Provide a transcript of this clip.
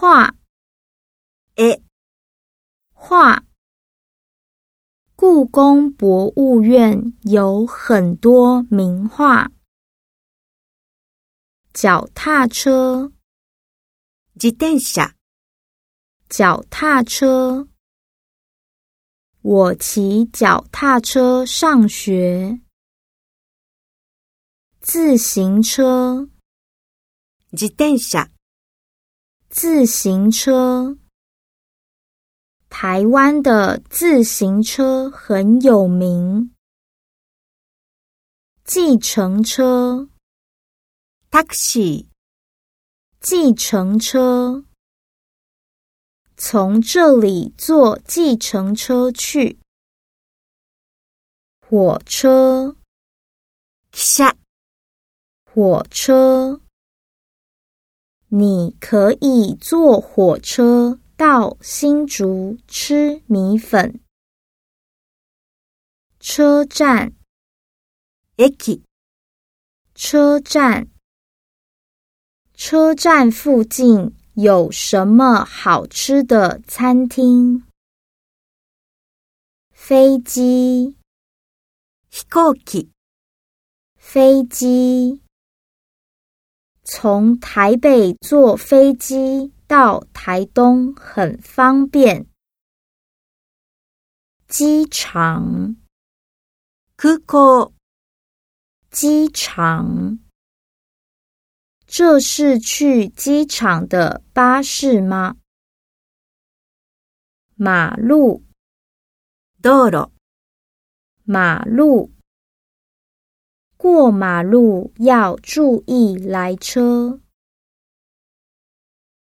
画，诶，画。故宫博物院有很多名画。脚踏车，ジタ下脚踏车，我骑脚踏车上学。自行车，ジタニ自行車。台湾的自行车很有名。计程车，タクシー、计程車。从这里坐计程车去。火车，汽車、火车。 你可以坐火车到新竹吃米粉。车站 e k 车站，车站附近有什么好吃的餐厅？飞机，飞機。飞机。从台北坐飞机到台东很方便。机场 k o k 机场。这是去机场的巴士吗？马路 d o 马路。过马路要注意来车。